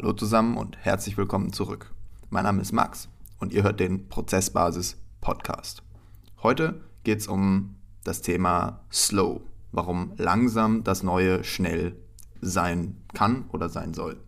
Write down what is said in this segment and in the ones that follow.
Hallo zusammen und herzlich willkommen zurück. Mein Name ist Max und ihr hört den Prozessbasis Podcast. Heute geht es um das Thema Slow, warum langsam das Neue schnell sein kann oder sein soll.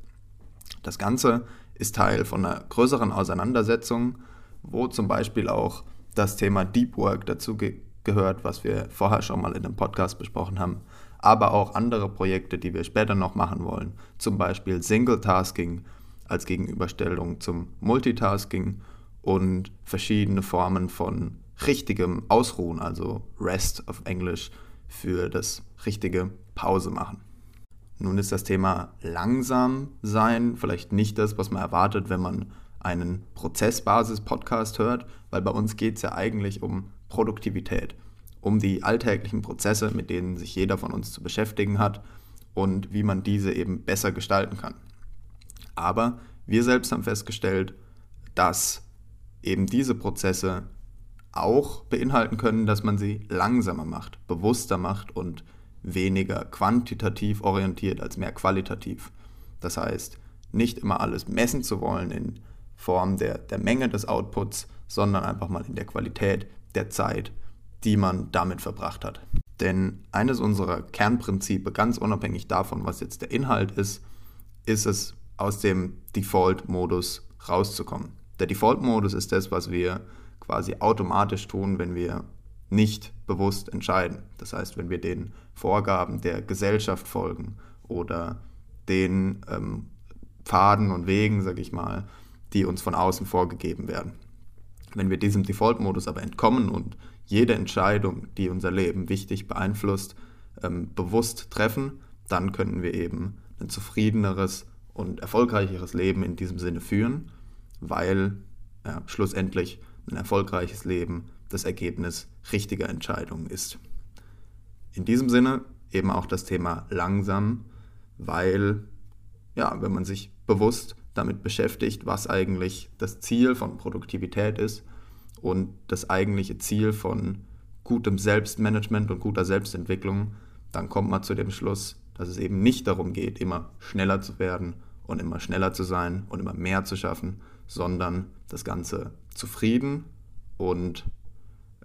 Das Ganze ist Teil von einer größeren Auseinandersetzung, wo zum Beispiel auch das Thema Deep Work dazu gehört, was wir vorher schon mal in dem Podcast besprochen haben, aber auch andere Projekte, die wir später noch machen wollen, zum Beispiel Single Tasking als Gegenüberstellung zum Multitasking und verschiedene Formen von richtigem Ausruhen, also Rest auf Englisch, für das richtige Pause machen. Nun ist das Thema langsam sein vielleicht nicht das, was man erwartet, wenn man einen Prozessbasis-Podcast hört, weil bei uns geht es ja eigentlich um Produktivität, um die alltäglichen Prozesse, mit denen sich jeder von uns zu beschäftigen hat und wie man diese eben besser gestalten kann. Aber wir selbst haben festgestellt, dass eben diese Prozesse auch beinhalten können, dass man sie langsamer macht, bewusster macht und weniger quantitativ orientiert als mehr qualitativ. Das heißt, nicht immer alles messen zu wollen in Form der, der Menge des Outputs, sondern einfach mal in der Qualität der Zeit, die man damit verbracht hat. Denn eines unserer Kernprinzipe, ganz unabhängig davon, was jetzt der Inhalt ist, ist es, aus dem Default-Modus rauszukommen. Der Default-Modus ist das, was wir quasi automatisch tun, wenn wir nicht bewusst entscheiden. Das heißt, wenn wir den Vorgaben der Gesellschaft folgen oder den ähm, Pfaden und Wegen, sage ich mal, die uns von außen vorgegeben werden. Wenn wir diesem Default-Modus aber entkommen und jede Entscheidung, die unser Leben wichtig beeinflusst, ähm, bewusst treffen, dann können wir eben ein zufriedeneres und erfolgreicheres Leben in diesem Sinne führen, weil ja, schlussendlich ein erfolgreiches Leben das Ergebnis richtiger Entscheidungen ist. In diesem Sinne eben auch das Thema langsam, weil ja, wenn man sich bewusst damit beschäftigt, was eigentlich das Ziel von Produktivität ist und das eigentliche Ziel von gutem Selbstmanagement und guter Selbstentwicklung, dann kommt man zu dem Schluss, dass es eben nicht darum geht, immer schneller zu werden und immer schneller zu sein und immer mehr zu schaffen, sondern das Ganze zufrieden und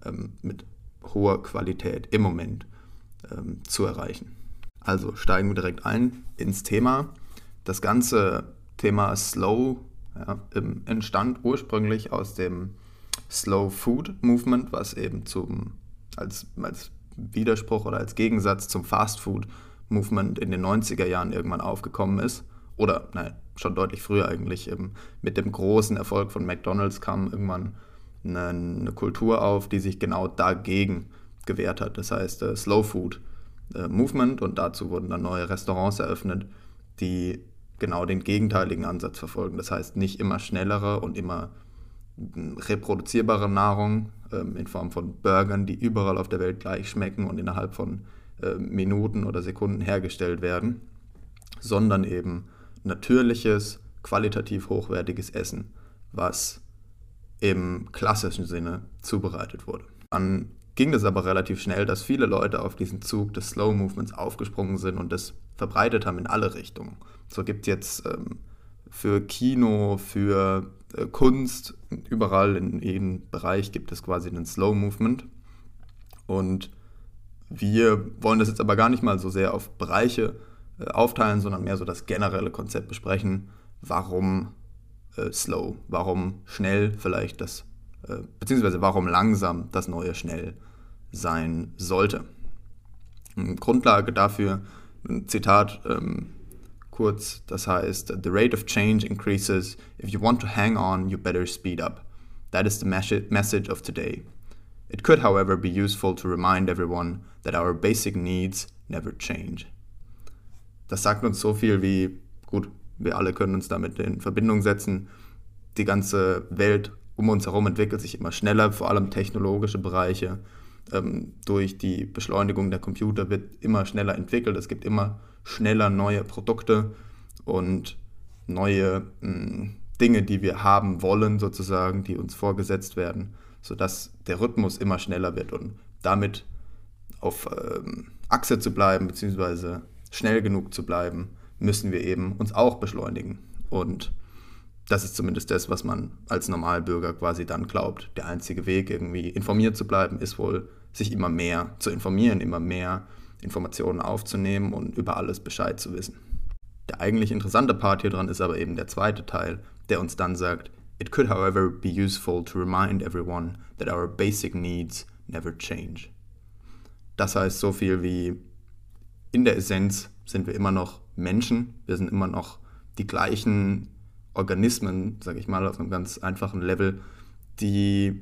ähm, mit hoher Qualität im Moment ähm, zu erreichen. Also steigen wir direkt ein ins Thema. Das ganze Thema Slow ja, entstand ursprünglich aus dem Slow Food Movement, was eben zum, als, als Widerspruch oder als Gegensatz zum Fast Food Movement in den 90er Jahren irgendwann aufgekommen ist. Oder nein, schon deutlich früher eigentlich. Eben mit dem großen Erfolg von McDonald's kam irgendwann eine, eine Kultur auf, die sich genau dagegen gewehrt hat. Das heißt äh, Slow Food äh, Movement und dazu wurden dann neue Restaurants eröffnet, die genau den gegenteiligen Ansatz verfolgen. Das heißt nicht immer schnellere und immer hm, reproduzierbare Nahrung ähm, in Form von Burgern, die überall auf der Welt gleich schmecken und innerhalb von äh, Minuten oder Sekunden hergestellt werden, sondern eben natürliches, qualitativ hochwertiges Essen, was im klassischen Sinne zubereitet wurde. Dann ging es aber relativ schnell, dass viele Leute auf diesen Zug des Slow Movements aufgesprungen sind und das verbreitet haben in alle Richtungen. So gibt es jetzt ähm, für Kino, für äh, Kunst, überall in jedem Bereich gibt es quasi einen Slow Movement. Und wir wollen das jetzt aber gar nicht mal so sehr auf Bereiche äh, aufteilen, sondern mehr so das generelle Konzept besprechen, warum äh, slow, warum schnell vielleicht das, äh, beziehungsweise warum langsam das neue schnell sein sollte. Grundlage dafür, ein Zitat ähm, kurz, das heißt, The rate of change increases. If you want to hang on, you better speed up. That is the message of today. It could, however, be useful to remind everyone that our basic needs never change. Das sagt uns so viel wie, gut, wir alle können uns damit in Verbindung setzen. Die ganze Welt um uns herum entwickelt sich immer schneller, vor allem technologische Bereiche. Ähm, durch die Beschleunigung der Computer wird immer schneller entwickelt. Es gibt immer schneller neue Produkte und neue mh, hm, Dinge, die wir haben wollen, sozusagen, die uns vorgesetzt werden, sodass der Rhythmus immer schneller wird und damit auf ähm, Achse zu bleiben, beziehungsweise schnell genug zu bleiben, müssen wir eben uns auch beschleunigen. Und das ist zumindest das, was man als Normalbürger quasi dann glaubt. Der einzige Weg, irgendwie informiert zu bleiben, ist wohl, sich immer mehr zu informieren, immer mehr Informationen aufzunehmen und über alles Bescheid zu wissen. Der eigentlich interessante Part hier dran ist aber eben der zweite Teil, der uns dann sagt, It could however be useful to remind everyone that our basic needs never change. Das heißt so viel wie, in der Essenz sind wir immer noch Menschen, wir sind immer noch die gleichen Organismen, sage ich mal, auf einem ganz einfachen Level, die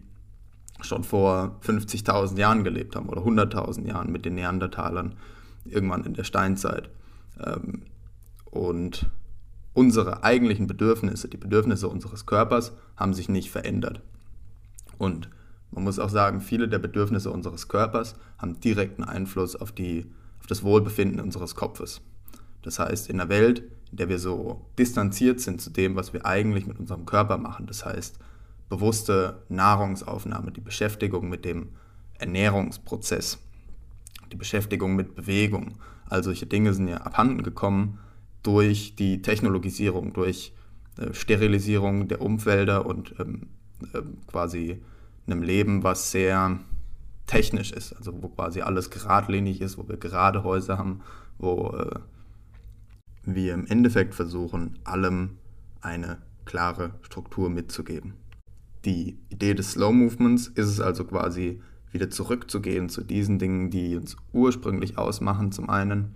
schon vor 50.000 Jahren gelebt haben oder 100.000 Jahren mit den Neandertalern, irgendwann in der Steinzeit. Ähm, und unsere eigentlichen Bedürfnisse, die Bedürfnisse unseres Körpers, haben sich nicht verändert. Und man muss auch sagen, viele der Bedürfnisse unseres Körpers haben direkten Einfluss auf, die, auf das Wohlbefinden unseres Kopfes. Das heißt, in einer Welt, in der wir so distanziert sind zu dem, was wir eigentlich mit unserem Körper machen, das heißt bewusste Nahrungsaufnahme, die Beschäftigung mit dem Ernährungsprozess, die Beschäftigung mit Bewegung, all solche Dinge sind ja abhanden gekommen durch die Technologisierung, durch äh, Sterilisierung der Umfelder und ähm, äh, quasi einem Leben, was sehr technisch ist, also wo quasi alles geradlinig ist, wo wir gerade Häuser haben, wo äh, wir im Endeffekt versuchen, allem eine klare Struktur mitzugeben. Die Idee des Slow Movements ist es also quasi wieder zurückzugehen zu diesen Dingen, die uns ursprünglich ausmachen, zum einen,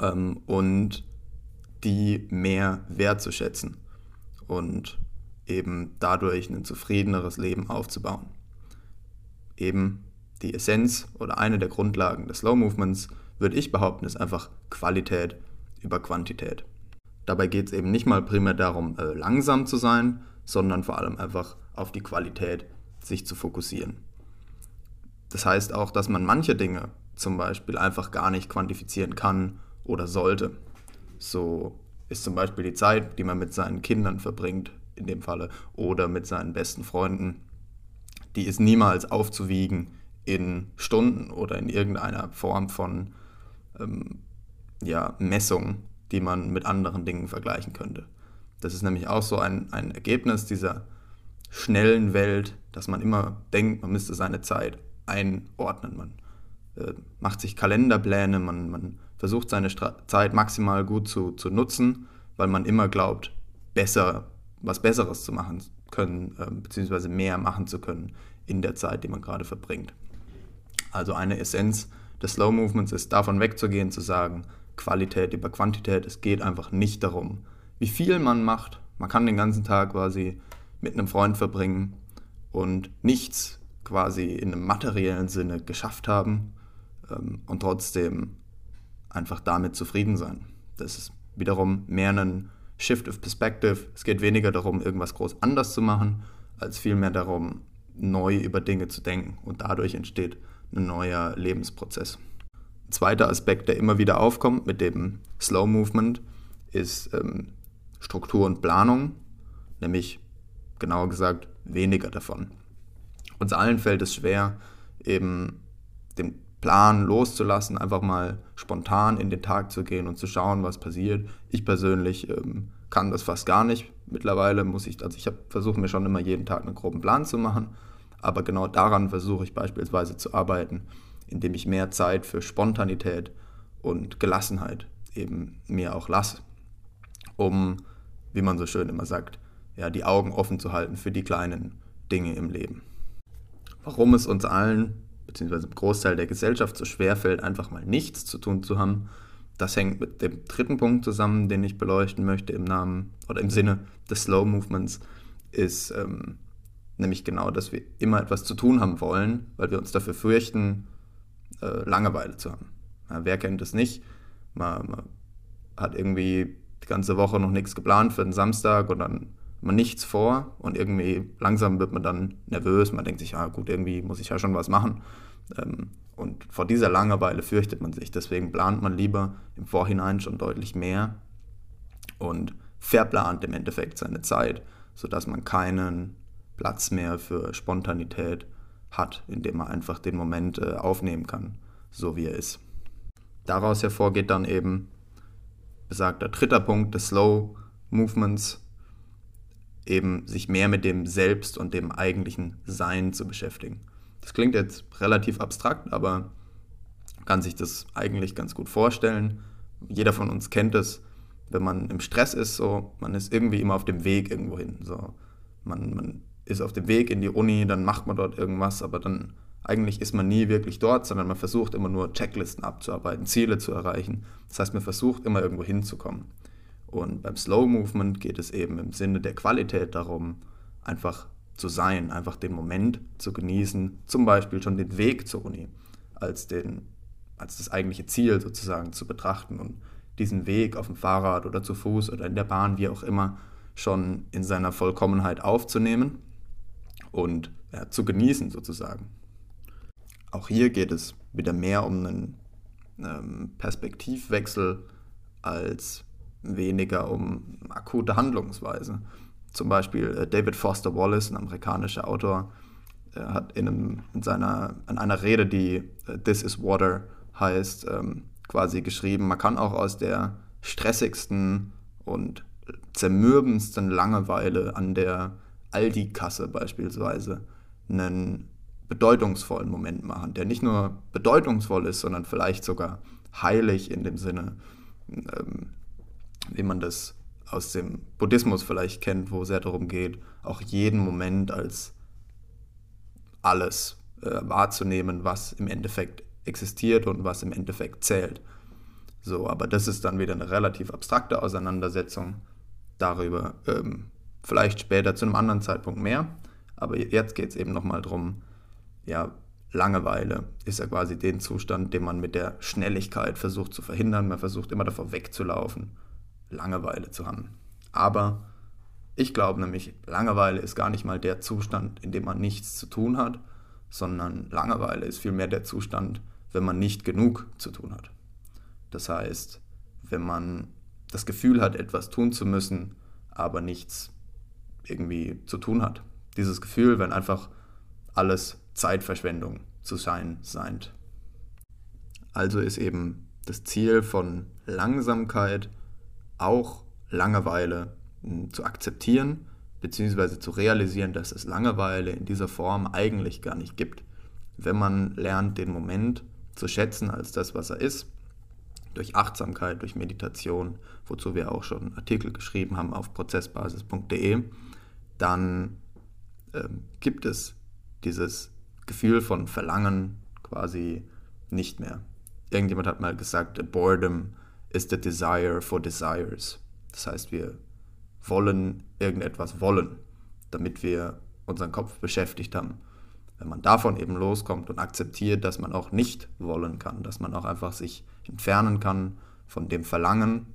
ähm, und die mehr wertzuschätzen und eben dadurch ein zufriedeneres Leben aufzubauen. Eben die Essenz oder eine der Grundlagen des Slow Movements, würde ich behaupten, ist einfach Qualität über Quantität. Dabei geht es eben nicht mal primär darum, äh, langsam zu sein, sondern vor allem einfach auf die Qualität sich zu fokussieren. Das heißt auch, dass man manche Dinge zum Beispiel einfach gar nicht quantifizieren kann oder sollte. So ist zum Beispiel die Zeit, die man mit seinen Kindern verbringt, in dem Falle, oder mit seinen besten Freunden, die ist niemals aufzuwiegen in Stunden oder in irgendeiner Form von ähm, ja, Messung, die man mit anderen Dingen vergleichen könnte. Das ist nämlich auch so ein, ein Ergebnis dieser schnellen Welt, dass man immer denkt, man müsste seine Zeit einordnen. Man äh, macht sich Kalenderpläne, man, man versucht seine Stra Zeit maximal gut zu, zu nutzen, weil man immer glaubt, besser, was Besseres zu machen können, äh, beziehungsweise mehr machen zu können in der Zeit, die man gerade verbringt. Also eine Essenz des Slow Movements ist davon wegzugehen, zu sagen, Qualität über Quantität. Es geht einfach nicht darum, wie viel man macht. Man kann den ganzen Tag quasi mit einem Freund verbringen und nichts quasi in einem materiellen Sinne geschafft haben ähm, und trotzdem einfach damit zufrieden sein. Das ist wiederum mehr ein Shift of Perspective. Es geht weniger darum, irgendwas groß anders zu machen, als vielmehr darum, neu über Dinge zu denken. Und dadurch entsteht ein neuer Lebensprozess zweiter Aspekt, der immer wieder aufkommt mit dem Slow Movement, ist ähm, Struktur und Planung, nämlich genauer gesagt weniger davon. Uns allen fällt es schwer, eben den Plan loszulassen, einfach mal spontan in den Tag zu gehen und zu schauen, was passiert. Ich persönlich ähm, kann das fast gar nicht. Mittlerweile muss ich, also ich versuche mir schon immer jeden Tag einen groben Plan zu machen, aber genau daran versuche ich beispielsweise zu arbeiten, indem ich mehr Zeit für Spontanität und Gelassenheit eben mir auch lasse, um, wie man so schön immer sagt, ja, die Augen offen zu halten für die kleinen Dinge im Leben. Warum es uns allen, beziehungsweise im Großteil der Gesellschaft so schwer fällt, einfach mal nichts zu tun zu haben, das hängt mit dem dritten Punkt zusammen, den ich beleuchten möchte im Namen oder im Sinne des Slow Movements, ist ähm, nämlich genau, dass wir immer etwas zu tun haben wollen, weil wir uns dafür fürchten, äh, Langeweile zu haben. Ja, wer kennt es nicht? Man, man, hat irgendwie die ganze Woche noch nichts geplant für den Samstag und dann man nichts vor und irgendwie langsam wird man dann nervös. Man denkt sich, ja gut, irgendwie muss ich ja schon was machen. Ähm, und vor dieser Langeweile fürchtet man sich. Deswegen plant man lieber im Vorhinein schon deutlich mehr und verplant im Endeffekt seine Zeit, sodass man keinen Platz mehr für Spontanität hat, indem man einfach den Moment äh, aufnehmen kann, so wie er ist. Daraus hervorgeht dann eben besagter dritter Punkt des Slow Movements eben sich mehr mit dem Selbst und dem eigentlichen Sein zu beschäftigen. Das klingt jetzt relativ abstrakt, aber kann sich das eigentlich ganz gut vorstellen. Jeder von uns kennt es, wenn man im Stress ist, so, man ist irgendwie immer auf dem Weg irgendwo hin. So. Man, man ist auf dem Weg in die Uni, dann macht man dort irgendwas, aber dann eigentlich ist man nie wirklich dort, sondern man versucht immer nur Checklisten abzuarbeiten, Ziele zu erreichen. Das heißt, man versucht immer irgendwo hinzukommen. Und beim Slow Movement geht es eben im Sinne der Qualität darum, einfach zu sein, einfach den Moment zu genießen, zum Beispiel schon den Weg zur Uni als, den, als das eigentliche Ziel sozusagen zu betrachten und diesen Weg auf dem Fahrrad oder zu Fuß oder in der Bahn, wie auch immer, schon in seiner Vollkommenheit aufzunehmen und ja, zu genießen sozusagen. Auch hier geht es wieder mehr um einen ähm, Perspektivwechsel als weniger um akute Handlungsweise. Zum Beispiel äh, David Foster Wallace, ein amerikanischer Autor, äh, hat in, einem, in, seiner, in einer Rede, die äh, This is Water heißt, ähm, quasi geschrieben, man kann auch aus der stressigsten und zermürbendsten Langeweile an der Aldi-Kasse beispielsweise einen bedeutungsvollen Moment machen, der nicht nur bedeutungsvoll ist, sondern vielleicht sogar heilig in dem Sinne, ähm, wie man das aus dem Buddhismus vielleicht kennt, wo es sehr darum geht, auch jeden Moment als alles äh, wahrzunehmen, was im Endeffekt existiert und was im Endeffekt zählt. So, aber das ist dann wieder eine relativ abstrakte Auseinandersetzung darüber. Ähm, vielleicht später zu einem anderen Zeitpunkt mehr. Aber jetzt geht es eben nochmal darum, ja, Langeweile ist ja quasi den Zustand, den man mit der Schnelligkeit versucht zu verhindern. Man versucht immer davor wegzulaufen, Langeweile zu haben. Aber ich glaube nämlich, Langeweile ist gar nicht mal der Zustand, in dem man nichts zu tun hat, sondern Langeweile ist vielmehr der Zustand, wenn man nicht genug zu tun hat. Das heißt, wenn man das Gefühl hat, etwas tun zu müssen, aber nichts irgendwie zu tun hat. Dieses Gefühl, wenn einfach alles Zeitverschwendung zu sein scheint. Also ist eben das Ziel von Langsamkeit auch Langeweile hm, zu akzeptieren bzw. zu realisieren, dass es Langeweile in dieser Form eigentlich gar nicht gibt. Wenn man lernt, den Moment zu schätzen als das, was er ist, durch Achtsamkeit, durch Meditation, wozu wir auch schon Artikel geschrieben haben auf prozessbasis.de, dann äh, gibt es dieses Gefühl von Verlangen quasi nicht mehr. Irgendjemand hat mal gesagt, boredom is the desire for desires. Das heißt, wir wollen irgendetwas wollen, damit wir unseren Kopf beschäftigt haben. Wenn man davon eben loskommt und akzeptiert, dass man auch nicht wollen kann, dass man auch einfach sich entfernen kann von dem Verlangen,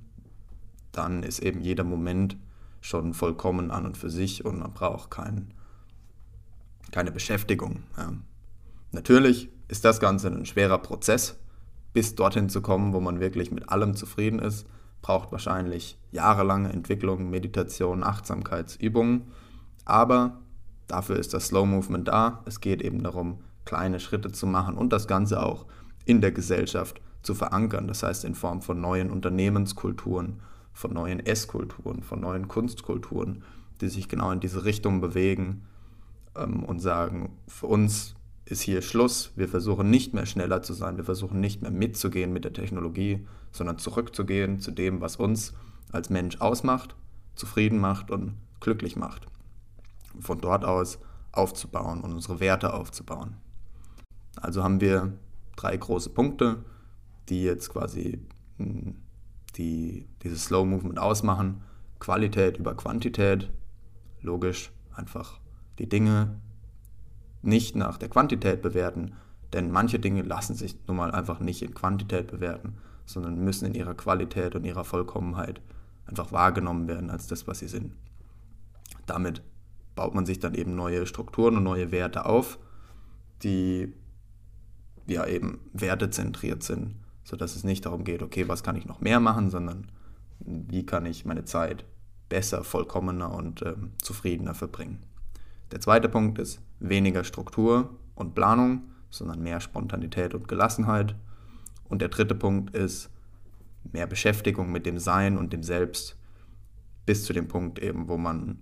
dann ist eben jeder Moment schon vollkommen an und für sich und man braucht kein, keine Beschäftigung. Ja. Natürlich ist das Ganze ein schwerer Prozess. Bis dorthin zu kommen, wo man wirklich mit allem zufrieden ist, braucht wahrscheinlich jahrelange Entwicklung, Meditation, Achtsamkeitsübungen. Aber dafür ist das Slow Movement da. Es geht eben darum, kleine Schritte zu machen und das Ganze auch in der Gesellschaft zu verankern. Das heißt in Form von neuen Unternehmenskulturen, von neuen Esskulturen, von neuen Kunstkulturen, die sich genau in diese Richtung bewegen ähm, und sagen, für uns ist hier Schluss. Wir versuchen nicht mehr schneller zu sein, wir versuchen nicht mehr mitzugehen mit der Technologie, sondern zurückzugehen zu dem, was uns als Mensch ausmacht, zufrieden macht und glücklich macht. Von dort aus aufzubauen und unsere Werte aufzubauen. Also haben wir drei große Punkte, die jetzt quasi hm, die, dieses Slow Movement ausmachen. Qualität über Quantität, logisch, einfach die Dinge nicht nach der Quantität bewerten, denn manche Dinge lassen sich nun mal einfach nicht in Quantität bewerten, sondern müssen in ihrer Qualität und ihrer Vollkommenheit einfach wahrgenommen werden als das, was sie sind. Damit baut man sich dann eben neue Strukturen und neue Werte auf, die ja eben wertezentriert sind sodass es nicht darum geht, okay, was kann ich noch mehr machen, sondern wie kann ich meine Zeit besser, vollkommener und äh, zufriedener verbringen. Der zweite Punkt ist weniger Struktur und Planung, sondern mehr Spontanität und Gelassenheit. Und der dritte Punkt ist mehr Beschäftigung mit dem Sein und dem Selbst bis zu dem Punkt eben, wo man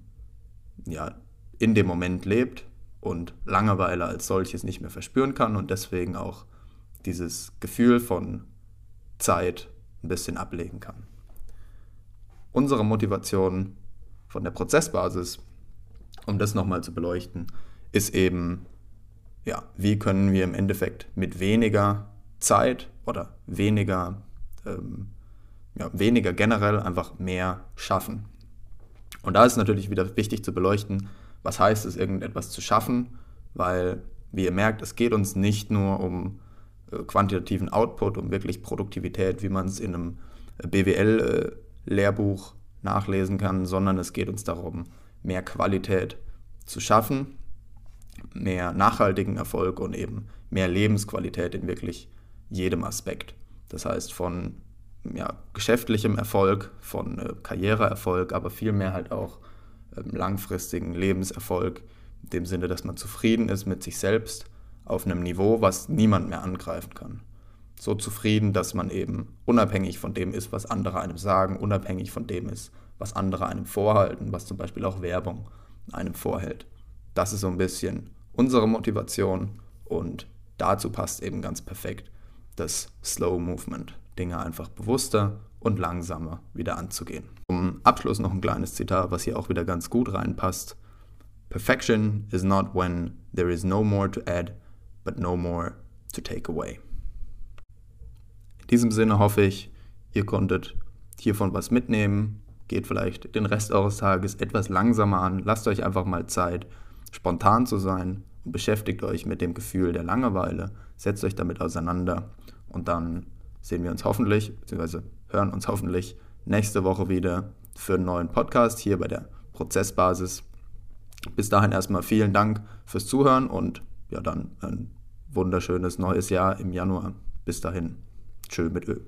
ja in dem Moment lebt und Langeweile als solches nicht mehr verspüren kann und deswegen auch dieses Gefühl von Zeit ein bisschen ablegen kann. Unsere Motivation von der Prozessbasis, um das nochmal zu beleuchten, ist eben, ja, wie können wir im Endeffekt mit weniger Zeit oder weniger, ähm, ja, weniger generell einfach mehr schaffen. Und da ist natürlich wieder wichtig zu beleuchten, was heißt es, irgendetwas zu schaffen, weil, wie ihr merkt, es geht uns nicht nur um quantitativen Output, um wirklich Produktivität, wie man es in einem BWL-Lehrbuch nachlesen kann, sondern es geht uns darum, mehr Qualität zu schaffen, mehr nachhaltigen Erfolg und eben mehr Lebensqualität in wirklich jedem Aspekt. Das heißt von ja, geschäftlichem Erfolg, von äh, Karriereerfolg, aber vielmehr halt auch ähm, langfristigen Lebenserfolg, in dem Sinne, dass man zufrieden ist mit sich selbst auf einem Niveau, was niemand mehr angreifen kann. So zufrieden, dass man eben unabhängig von dem ist, was andere einem sagen, unabhängig von dem ist, was andere einem vorhalten, was zum Beispiel auch Werbung einem vorhält. Das ist so ein bisschen unsere Motivation und dazu passt eben ganz perfekt das Slow Movement, Dinge einfach bewusster und langsamer wieder anzugehen. Zum Abschluss noch ein kleines Zitat, was hier auch wieder ganz gut reinpasst. Perfection is not when there is no more to add, but no more to take away. In diesem Sinne hoffe ich, ihr konntet hiervon was mitnehmen. Geht vielleicht den Rest eures Tages etwas langsamer an. Lasst euch einfach mal Zeit, spontan zu sein und beschäftigt euch mit dem Gefühl der Langeweile. Setzt euch damit auseinander und dann sehen wir uns hoffentlich, beziehungsweise hören uns hoffentlich nächste Woche wieder für einen neuen Podcast hier bei der Prozessbasis. Bis dahin erstmal vielen Dank fürs Zuhören und ja, dann ein wunderschönes neues Jahr im Januar. Bis dahin. Tschö mit Ö.